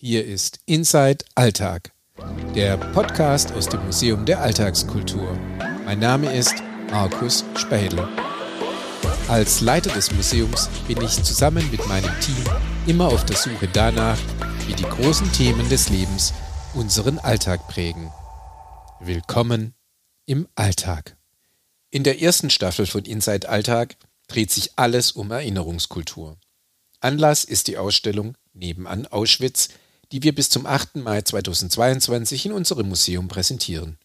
Hier ist Inside Alltag, der Podcast aus dem Museum der Alltagskultur. Mein Name ist Markus Spädel. Als Leiter des Museums bin ich zusammen mit meinem Team immer auf der Suche danach, wie die großen Themen des Lebens unseren Alltag prägen. Willkommen im Alltag. In der ersten Staffel von Inside Alltag dreht sich alles um Erinnerungskultur. Anlass ist die Ausstellung Nebenan Auschwitz, die wir bis zum 8. Mai 2022 in unserem Museum präsentieren.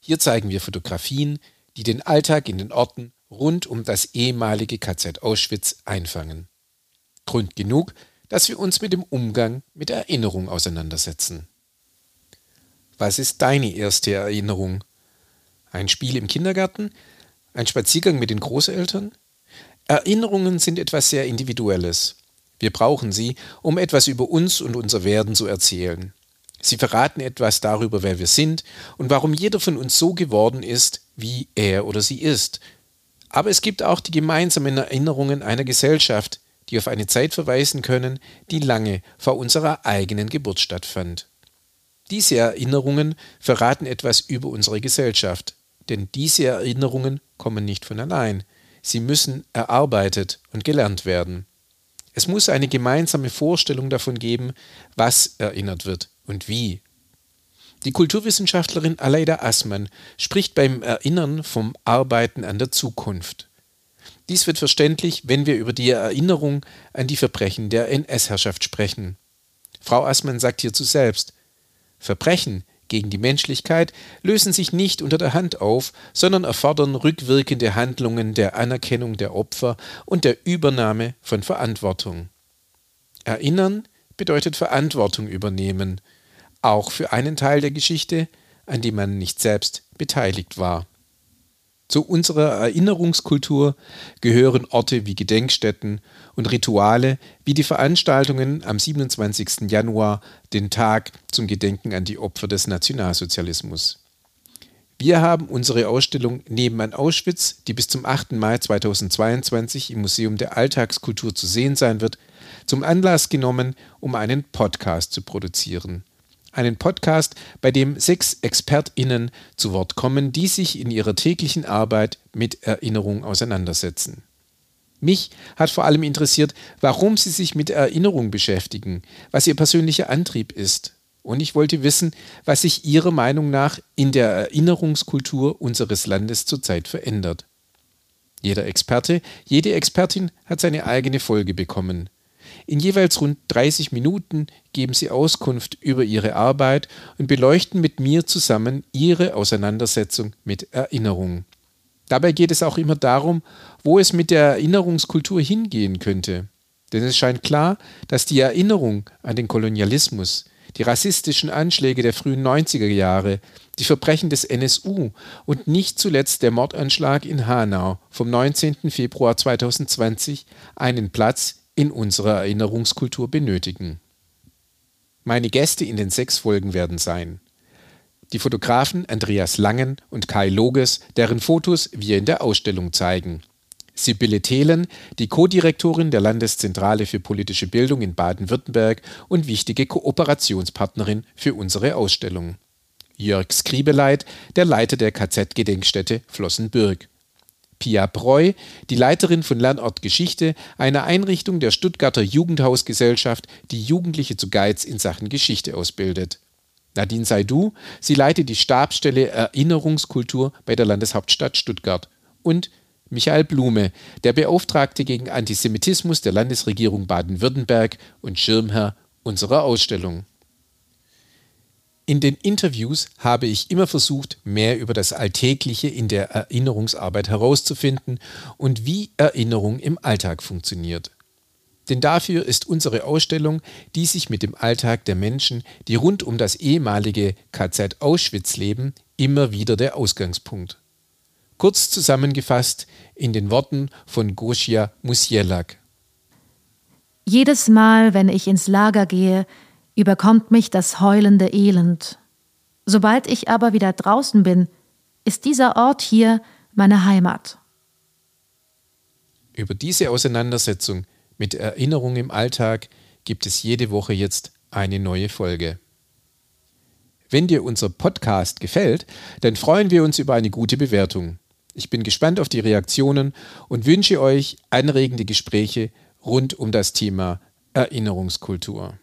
Hier zeigen wir Fotografien, die den Alltag in den Orten rund um das ehemalige KZ Auschwitz einfangen. Grund genug, dass wir uns mit dem Umgang mit Erinnerung auseinandersetzen. Was ist deine erste Erinnerung? Ein Spiel im Kindergarten? Ein Spaziergang mit den Großeltern? Erinnerungen sind etwas sehr Individuelles. Wir brauchen sie, um etwas über uns und unser Werden zu erzählen. Sie verraten etwas darüber, wer wir sind und warum jeder von uns so geworden ist, wie er oder sie ist. Aber es gibt auch die gemeinsamen Erinnerungen einer Gesellschaft, die auf eine Zeit verweisen können, die lange vor unserer eigenen Geburt stattfand. Diese Erinnerungen verraten etwas über unsere Gesellschaft, denn diese Erinnerungen kommen nicht von allein. Sie müssen erarbeitet und gelernt werden. Es muss eine gemeinsame Vorstellung davon geben, was erinnert wird und wie. Die Kulturwissenschaftlerin Aleida Assmann spricht beim Erinnern vom Arbeiten an der Zukunft. Dies wird verständlich, wenn wir über die Erinnerung an die Verbrechen der NS-Herrschaft sprechen. Frau Assmann sagt hierzu selbst, Verbrechen gegen die Menschlichkeit lösen sich nicht unter der Hand auf, sondern erfordern rückwirkende Handlungen der Anerkennung der Opfer und der Übernahme von Verantwortung. Erinnern bedeutet Verantwortung übernehmen, auch für einen Teil der Geschichte, an dem man nicht selbst beteiligt war. Zu unserer Erinnerungskultur gehören Orte wie Gedenkstätten und Rituale wie die Veranstaltungen am 27. Januar, den Tag zum Gedenken an die Opfer des Nationalsozialismus. Wir haben unsere Ausstellung Nebenan Auschwitz, die bis zum 8. Mai 2022 im Museum der Alltagskultur zu sehen sein wird, zum Anlass genommen, um einen Podcast zu produzieren einen Podcast, bei dem sechs ExpertInnen zu Wort kommen, die sich in ihrer täglichen Arbeit mit Erinnerung auseinandersetzen. Mich hat vor allem interessiert, warum sie sich mit Erinnerung beschäftigen, was ihr persönlicher Antrieb ist. Und ich wollte wissen, was sich ihrer Meinung nach in der Erinnerungskultur unseres Landes zurzeit verändert. Jeder Experte, jede Expertin hat seine eigene Folge bekommen. In jeweils rund 30 Minuten geben sie Auskunft über ihre Arbeit und beleuchten mit mir zusammen ihre Auseinandersetzung mit Erinnerung. Dabei geht es auch immer darum, wo es mit der Erinnerungskultur hingehen könnte. Denn es scheint klar, dass die Erinnerung an den Kolonialismus, die rassistischen Anschläge der frühen 90er Jahre, die Verbrechen des NSU und nicht zuletzt der Mordanschlag in Hanau vom 19. Februar 2020 einen Platz in unserer Erinnerungskultur benötigen. Meine Gäste in den sechs Folgen werden sein die Fotografen Andreas Langen und Kai Loges, deren Fotos wir in der Ausstellung zeigen. Sibylle Thelen, die Co-Direktorin der Landeszentrale für politische Bildung in Baden-Württemberg und wichtige Kooperationspartnerin für unsere Ausstellung. Jörg Skribeleit, der Leiter der KZ-Gedenkstätte Flossenbürg. Pia Breu, die Leiterin von Lernort Geschichte, einer Einrichtung der Stuttgarter Jugendhausgesellschaft, die Jugendliche zu Guides in Sachen Geschichte ausbildet. Nadine Saidu, sie leitet die Stabsstelle Erinnerungskultur bei der Landeshauptstadt Stuttgart. Und Michael Blume, der Beauftragte gegen Antisemitismus der Landesregierung Baden-Württemberg und Schirmherr unserer Ausstellung. In den Interviews habe ich immer versucht, mehr über das Alltägliche in der Erinnerungsarbeit herauszufinden und wie Erinnerung im Alltag funktioniert. Denn dafür ist unsere Ausstellung, die sich mit dem Alltag der Menschen, die rund um das ehemalige KZ Auschwitz leben, immer wieder der Ausgangspunkt. Kurz zusammengefasst in den Worten von Gosia Musielak. Jedes Mal, wenn ich ins Lager gehe, überkommt mich das heulende Elend. Sobald ich aber wieder draußen bin, ist dieser Ort hier meine Heimat. Über diese Auseinandersetzung mit Erinnerung im Alltag gibt es jede Woche jetzt eine neue Folge. Wenn dir unser Podcast gefällt, dann freuen wir uns über eine gute Bewertung. Ich bin gespannt auf die Reaktionen und wünsche euch anregende Gespräche rund um das Thema Erinnerungskultur.